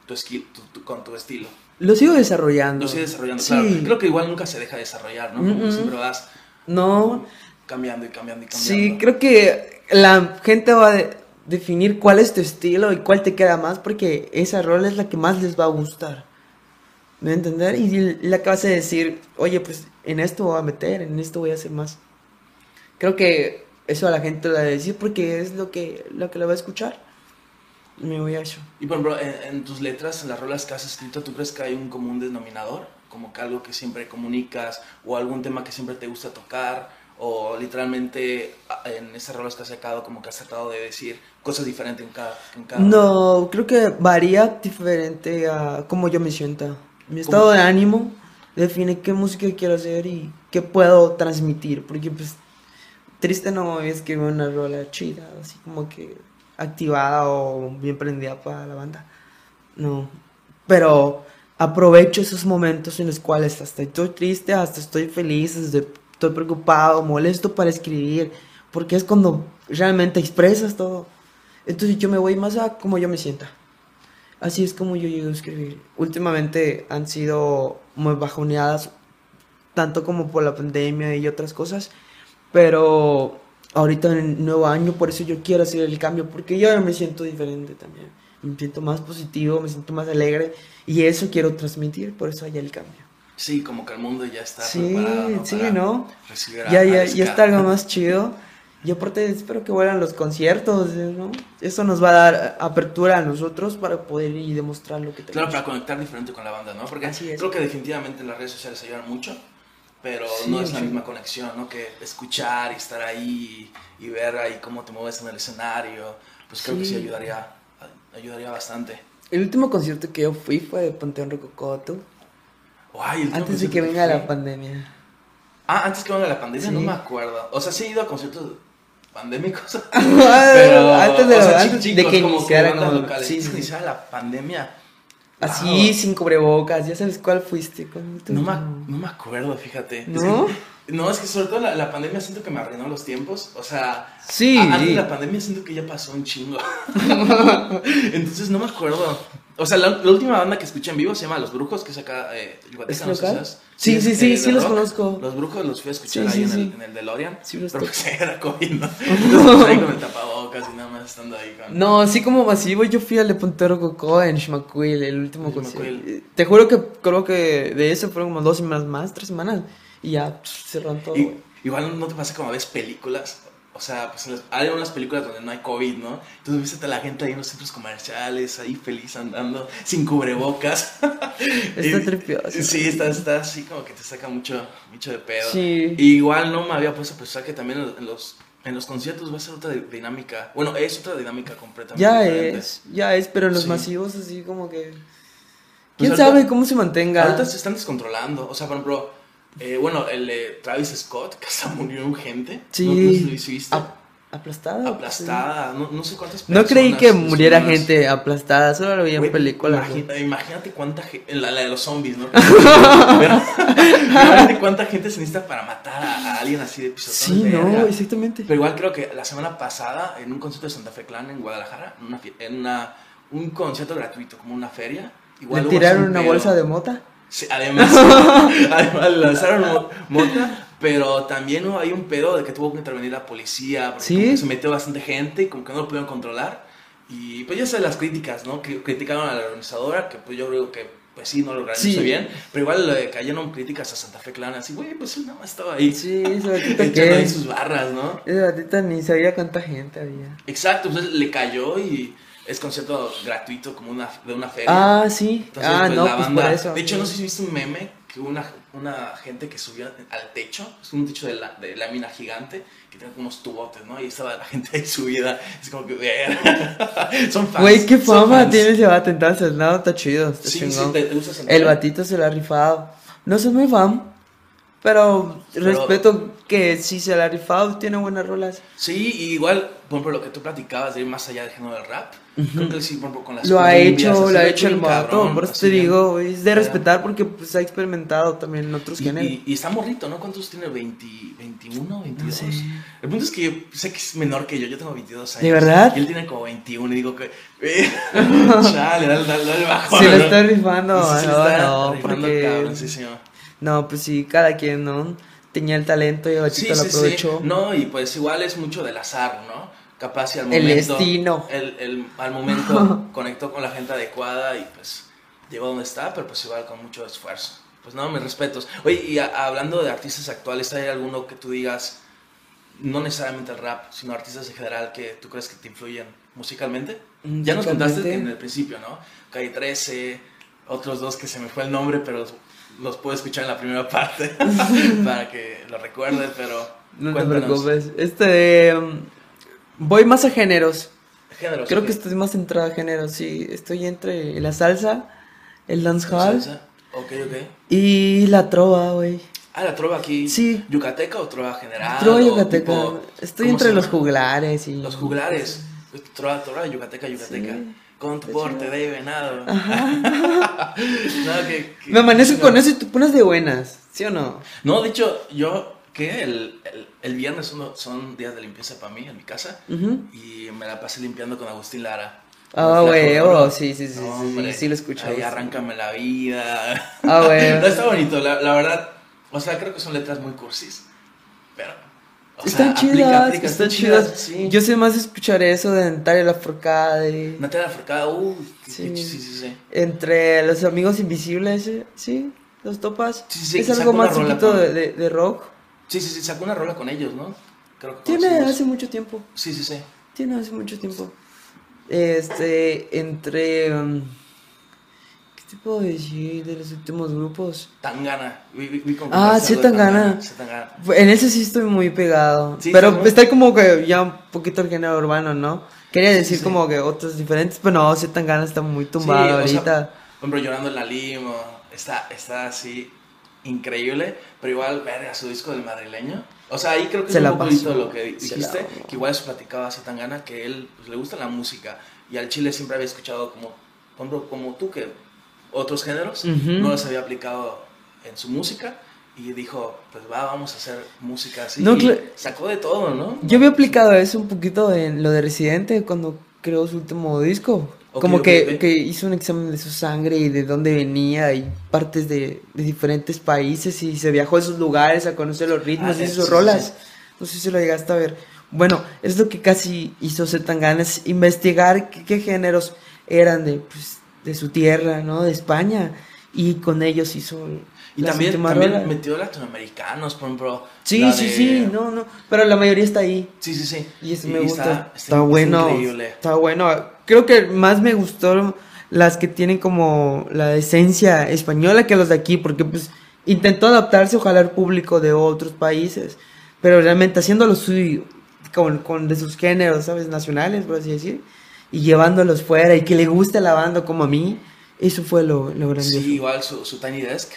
tu, esqui- tu- tu- con tu estilo? Lo sigo desarrollando. Lo sigues desarrollando, Sí. claro. Creo que igual nunca se deja de desarrollar, ¿no? Como Mm, mm. siempre vas No, cambiando y cambiando y cambiando. sí, creo que la gente va a de- definir cuál es tu estilo y cuál te queda más porque esa rol es la que más les va a gustar. ¿Me entender? Y la que vas a decir, oye, pues en esto voy a meter, en esto voy a hacer más. Creo que eso a la gente le va a decir porque es lo que, lo que le va a escuchar. Me voy a eso. Y por ejemplo, en, en tus letras, en las rolas que has escrito, ¿tú crees que hay un común denominador? Como que algo que siempre comunicas o algún tema que siempre te gusta tocar o literalmente en esas rolas que has sacado como que has tratado de decir cosas diferentes en cada... En cada No, creo que varía diferente a cómo yo me sienta. Mi estado de ánimo define qué música quiero hacer y qué puedo transmitir. Porque, pues, triste no es que una rola chida, así como que activada o bien prendida para la banda. No. Pero aprovecho esos momentos en los cuales hasta estoy triste, hasta estoy feliz, estoy preocupado, molesto para escribir, porque es cuando realmente expresas todo. Entonces yo me voy más a como yo me sienta. Así es como yo llego a escribir. Últimamente han sido muy bajoneadas, tanto como por la pandemia y otras cosas, pero ahorita en el nuevo año, por eso yo quiero hacer el cambio, porque yo ahora me siento diferente también. Me siento más positivo, me siento más alegre y eso quiero transmitir, por eso hay el cambio. Sí, como que el mundo ya está Sí, preparado, ¿no? sí, Para ¿no? recibir a- Ya, ya, ya está algo más chido. Y aparte espero que vuelvan los conciertos, ¿no? Eso nos va a dar apertura a nosotros para poder ir y demostrar lo que Claro, tenemos. para conectar diferente con la banda, ¿no? Porque Así es. creo que definitivamente las redes sociales ayudan mucho, pero Sí, no es la misma conexión, ¿no? Que escuchar y estar ahí y, y ver ahí cómo te mueves en el escenario, pues creo que sí ayudaría, ayudaría bastante. El último concierto que yo fui fue de Panteón último Antes de que venga la pandemia. Ah, antes que venga la pandemia, Sí. no me acuerdo. O sea, sí he ido a conciertos pandémicos. Pero, antes de, o sea, antes chi- de chicos, que como iniciara como- locales. sí, Antes que sí. iniciara la pandemia. Así, wow, sin cubrebocas, ya sabes cuál fuiste. ¿Cuál? No me, no me acuerdo, fíjate. Es ¿No? que- no, es que sobre todo la, la pandemia siento que me arruinó los tiempos. O sea, Sí. antes de la pandemia siento que ya pasó un chingo. Entonces no me acuerdo. O sea, la, la última banda que escuché en vivo se llama Los Brujos, que es acá eh, ¿Es no local? sabes. Sí, es, sí, sí, sí los rock. conozco. Los Brujos los fui a escuchar Sí, ahí sí, en, El, en el DeLorean. Sí, los pero pues era COVID, ¿no? Entonces ahí con el tapabocas y nada más estando ahí con... No, así como masivo, yo fui al de Puntero Cocó en Xmacuil, el último concierto. Te juro que creo que de eso fueron como dos semanas más, tres semanas. Y ya pff, cerraron todo. Y- igual no te pasa como ves películas. O sea, pues en las- hay unas películas donde no hay COVID, ¿no? Entonces ves a la gente ahí en los centros comerciales, ahí feliz andando, sin cubrebocas. Está tripioso. Sí, está, está así como que te saca mucho, mucho de pedo. Sí. Y igual no me había puesto a pensar que también en los, en los conciertos va a ser otra di- dinámica. Bueno, es otra dinámica completamente Ya diferente. es, ya es, pero en los Sí. masivos así como que... Pues ¿Quién ahorita- sabe cómo se mantenga? Ahorita se están descontrolando. O sea, por ejemplo, eh, bueno, el de Travis Scott, que hasta murió gente. Sí. No, viste. Ap- aplastada. aplastada, no, no sé cuántas No creí que personas muriera gente aplastada, solo lo vi en películas. imagínate cuánta gente, la, la de los zombies, ¿no? Imagínate cuánta gente se necesita para matar a, a alguien así de pisotones Sí, de no, exactamente. Pero igual creo que la semana pasada, en un concierto de Santa Fe Clan en Guadalajara, en, una, en una- un concierto gratuito, como una feria. Igual ¿Le tiraron un una pedo. bolsa de mota? Sí, además, además lanzaron mo- mota, pero también hubo ahí un pedo de que tuvo que intervenir la policía, porque Sí. que se metió bastante gente y como que no lo pudieron controlar. Y pues ya sabes las críticas, ¿no? Que criticaron a la organizadora, que pues yo creo que pues sí, no lo organizó Sí. bien, pero igual le cayeron críticas a Santa Fe Clan, así, güey, pues él nada más estaba ahí, Sí, ese batito echando ahí que... sus barras, ¿no? Ese batito ni sabía cuánta gente había. Exacto, pues le cayó y es concierto gratuito como una, de una feria. Ah, sí. Entonces, ah, pues, no, la pues por eso. De hecho, no sé si viste un meme que hubo una, una gente que subió al techo, es un techo de, la, de lámina gigante, que tiene como unos tubotes, ¿no? Y estaba la gente ahí subida. Es como que. son fans. Güey, qué fama tiene ese vato entonces, no, está chido, está Sí, sí, te, te El Fe? batito se lo ha rifado. No soy muy fan, pero, Pero- respeto que si se la ha rifado, tiene buenas rolas. Sí, y igual, por ejemplo, lo que tú platicabas de ir más allá del género del rap. Creo que sí, por ejemplo, con las Lo ha hecho, lo ha hecho el cabrón, por eso te bien- digo, es de respetar porque pues ha experimentado también en otros Y, géneros. y, y está morrito, ¿no? ¿Cuántos tiene? ¿20, ¿21, 22? sé. El punto es que yo sé que es menor que yo, yo tengo 22 años. ¿De verdad? Y él tiene como 21 y digo que... Eh, chale, dale, dale, dale bajón, Se lo ¿no? está rifando, Sí, no, no, rifando porque- cabroncísimo. No, pues sí, cada quien, ¿no? Tenía el talento y el Sí, lo sí, sí. aprovechó. No, y pues igual es mucho del azar, ¿no? Capaz si al El momento... destino. el- el- al momento conectó con la gente adecuada y pues llegó donde está, pero pues igual con mucho esfuerzo. Pues no, mis respetos. Oye, y a- hablando de artistas actuales, ¿hay alguno que tú digas, no necesariamente el rap, sino artistas en general que tú crees que te influyen musicalmente? Ya nos contaste en el principio, ¿no? Calle 13, otros dos que se me fue el nombre, pero los, puedo escuchar en la primera parte para que lo recuerdes, pero No te cuéntanos. preocupes. Este. um, voy más a géneros. Géneros, Creo ok. que estoy más centrado a géneros, sí. Estoy entre la salsa, el dancehall Salsa. Ok, ok. y la trova, güey. Ah, la trova aquí. Sí. ¿Yucateca o trova general? Trova yucateca. tipo- Estoy ¿cómo entre los juglares y. Los juglares. Trova, trova, yucateca, yucateca. Sí. Con tu porte de venado. no, que, que- Me amanezco no. con eso y tú pones de buenas, ¿sí o no? No, de hecho, yo que el, el, el viernes son, son días de limpieza para mí en mi casa y me la pasé limpiando con Agustín Lara. Ah, Flaco, güey, oh, sí, sí, sí, sí, sí, lo escuché. Ahí arráncame la vida. Ah, güey. no está bonito, la, la verdad. O sea, creo que son letras muy cursis. Pero. O Están chidas, aplica, están chidas. Sí. Yo sé más escuchar eso de Natalia Lafourcade. Natalia Forcada, uy, qué- Sí. sí, sí, sí. Entre los amigos invisibles, eh, sí, los topas. Sí, sí, es sacó algo más chiquito con- de, de- rock. Sí, sí, sí, sacó una rola con ellos, ¿no? Creo que Tiene hace mucho tiempo. Sí, sí, sí. Tiene hace mucho tiempo. Este, entre. um, ¿Qué te puedo decir de los últimos grupos? Tangana. Como Ah, sí, de Tangana. Sí, Tangana. En ese sí estoy muy pegado. Sí, pero ¿no? está como que ya un poquito el género urbano, ¿no? Quería Sí, decir sí. como que otros diferentes, pero no, Z Tangana está muy tumbado Sí, o sea, ahorita. Por ejemplo, Llorando en la Limo. Está, está así increíble. Pero igual, verga, su disco del madrileño. O sea, ahí creo que Se es un poquito lo que dijiste. Que igual eso platicaba hace tan gana que él pues, le gusta la música. Y al chile siempre había escuchado como, como tú, que otros géneros no los había aplicado en su música. Y dijo, pues va, vamos a hacer música así. No, y sacó de todo, ¿no? Yo había aplicado eso un poquito en lo de Residente cuando creó su último disco. Como que, que hizo un examen de su sangre y de dónde venía y partes de, de diferentes países y se viajó a esos lugares a conocer los ritmos Ah, y sí, sus sí, rolas. sí. No sé si lo llegaste a ver. Bueno, es lo que casi hizo Zetangana, es investigar qué, qué géneros eran de, pues, de su tierra, ¿no? De España. Y con ellos hizo Y también, también metió latinoamericanos, por ejemplo. Sí, sí, de- sí, no, no. Pero la mayoría está ahí. Sí, sí, sí. Y eso Y me gusta. está- Está, está- bueno. increíble. Está bueno. Creo que más me gustó las que tienen como la esencia española que los de aquí, porque pues intentó adaptarse ojalá al público de otros países, pero realmente haciendo lo suyo con, con de sus géneros, ¿sabes? Nacionales, por así decir, y llevándolos fuera y que le guste la banda como a mí, eso fue lo, lo grandioso. Sí, igual su, su Tiny Desk.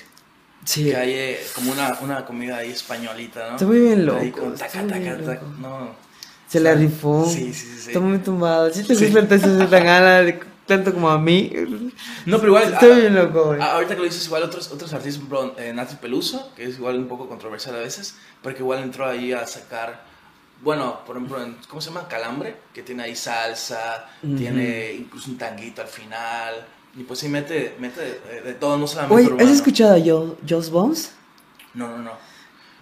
Sí. Que hay eh, como una, una comida ahí españolita, ¿no? Está muy bien Ahí loco, con está taca, taca, taca. loco. No. Se la rifó. Sí, sí, sí. sí. Está muy tumbado. Si te Sí. gusta ese tan gana tanto como a mí. No, pero igual. Estoy ah, bien loco, güey. ah, ahorita que lo dices, igual otros, otros artistas, por ejemplo, eh, Nati Peluso, que es igual un poco controversial a veces, porque igual entró ahí a sacar. Bueno, por ejemplo, en, ¿cómo se llama? Calambre, que tiene ahí salsa, tiene incluso un tanguito al final. Y pues sí, mete, mete de, de todo, no solamente Oye, ¿has escuchado a Jo- Joss Bones? No, no, no.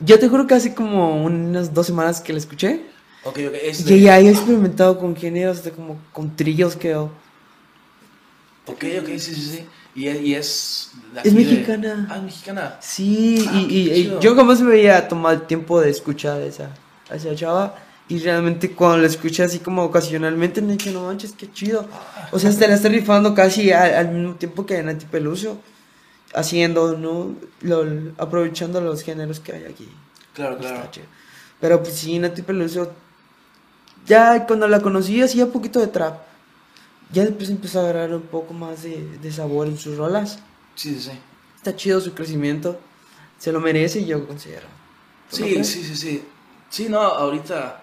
Yo te juro que hace como unas dos semanas que la escuché. Ok, ok, es Y de- ya he experimentado con géneros de como con trillos que Ok, ok, sí, sí, sí. Y, es- y es... aquí de- mexicana. Ah, mexicana. Sí, Ah, y, y- y yo jamás me veía tomar el tiempo de escuchar esa, a esa chava. Y realmente cuando la escuché así como ocasionalmente me dije, no manches, qué chido. O sea, se la está rifando casi al, al mismo tiempo que Nati Peluso. Haciendo, ¿no? Lo- aprovechando los géneros que hay aquí. Claro, Está claro. chido. Pero pues sí, Nati Peluso. Ya cuando la conocí hacía poquito de trap. Ya después empezó a agarrar un poco más de, de sabor en sus rolas. Sí, sí, sí. Está chido su crecimiento. Se lo merece, yo considero. ¿Tú no Sí, sí, sí, sí. Sí, no, ahorita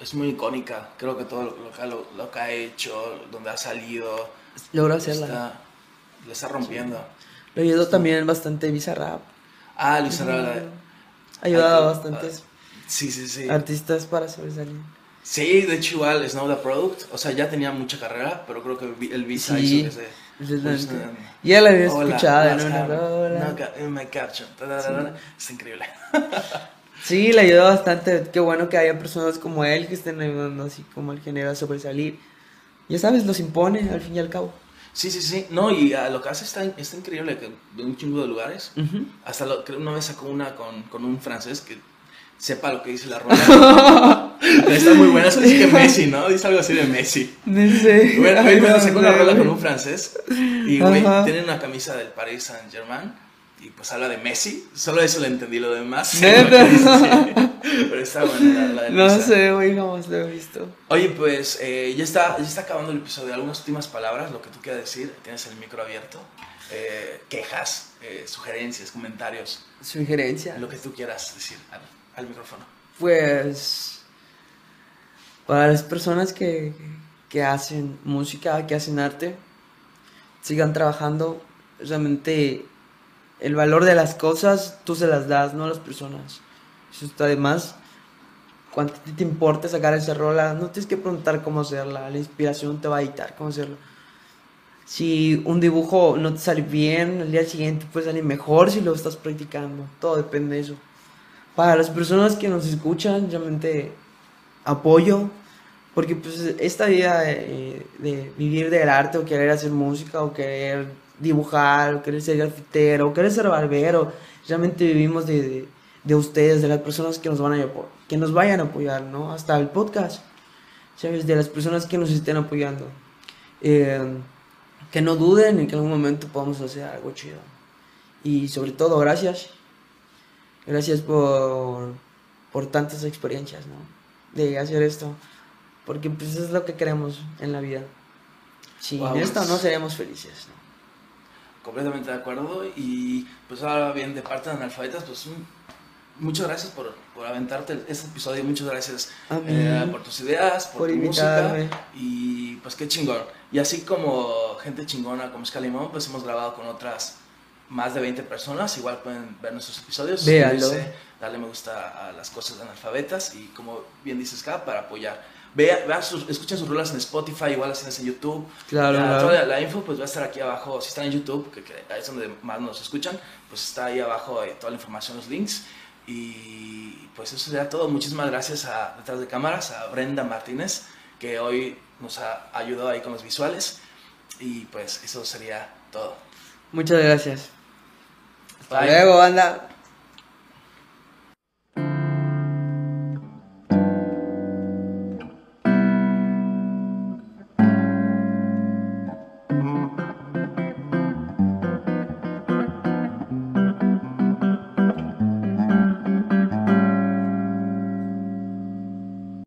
es muy icónica. Creo que todo lo, lo que, lo, lo que ha hecho, donde ha salido, Logró hacerla. está, le está rompiendo. Lo ayudó también bastante Bizarrap. Ah, Arrabal, Ha ayudado a bastantes Sí, sí, sí. artistas para sobresalir. Sí, de hecho igual Snow the Product, o sea, ya tenía mucha carrera, pero creo que el Visa Sí, hizo que se... Pues, Ya la había Hola, escuchado en una rola. No, ca- in my caption. Está increíble. Sí, le ayudó bastante. Qué bueno que haya personas como él que estén ayudando así como el género a sobresalir. Ya sabes, los impone al fin y al cabo. Sí, sí, sí. No, y ah, lo que hace está, está increíble, que de un chingo de lugares. Hasta lo, creo una vez sacó una con, con un francés que sepa lo que dice la rola. está muy buena. Eso dice que Messi, ¿no? Dice algo así de Messi. No sé. Bueno, hoy me sacó una rola con un francés y, güey, tiene una camisa del Paris Saint Germain y pues habla de Messi. Solo eso le entendí lo demás. Sí. Pero está buena la, la del No sé, güey, jamás lo he visto. Oye, pues eh, ya, está, ya está acabando el episodio. Algunas últimas palabras, lo que tú quieras decir. Tienes el micro abierto. Eh, quejas, eh, sugerencias, comentarios, Sugerencia. lo que tú quieras decir al, al micrófono. Pues para las personas que, que hacen música, que hacen arte, sigan trabajando. Realmente el valor de las cosas tú se las das, no a las personas. Eso está de más. Cuánto a ti te importa sacar esa rola, no tienes que preguntar cómo hacerla, la inspiración te va a dictar cómo hacerlo. Si un dibujo no te sale bien, al día siguiente puede salir mejor si lo estás practicando. Todo depende de eso. Para las personas que nos escuchan, realmente apoyo, porque pues esta vida de, de vivir del arte o querer hacer música o querer dibujar o querer ser grafitero o querer ser barbero, realmente vivimos de, de, de ustedes, de las personas que nos, van a, que nos vayan a apoyar, ¿no? Hasta el podcast, ¿sabes? De las personas que nos estén apoyando. Eh, que no duden en que en algún momento podamos hacer algo chido. Y sobre todo, gracias. Gracias por, por tantas experiencias, ¿no? De hacer esto. Porque pues es lo que queremos en la vida. Sin Wow, esto no seríamos felices, ¿no? Completamente de acuerdo. Y pues ahora bien, de parte de analfabetas, pues un- muchas gracias por, por aventarte este episodio. Muchas gracias eh, por tus ideas, por, Por tu invitarme. música. Y pues qué chingón. Y así como gente chingona como Scalimón, pues hemos grabado con otras más de 20 personas. Igual pueden ver nuestros episodios. Suscribirse, darle me gusta a las cosas de analfabetas. Y como bien dices, Ska, para apoyar. Vea, vea sus, escuchen sus rolas en Spotify, igual las tienes en YouTube. Claro, Ya, claro. Toda la, la info pues va a estar aquí abajo. Si están en YouTube, que, que es donde más nos escuchan, pues está ahí abajo eh, toda la información, los links. Y pues eso sería todo. Muchísimas gracias a detrás de cámaras, a Brenda Martínez, que hoy nos ha ayudado ahí con los visuales. Y pues eso sería todo. Muchas gracias. Hasta Bye. luego, banda.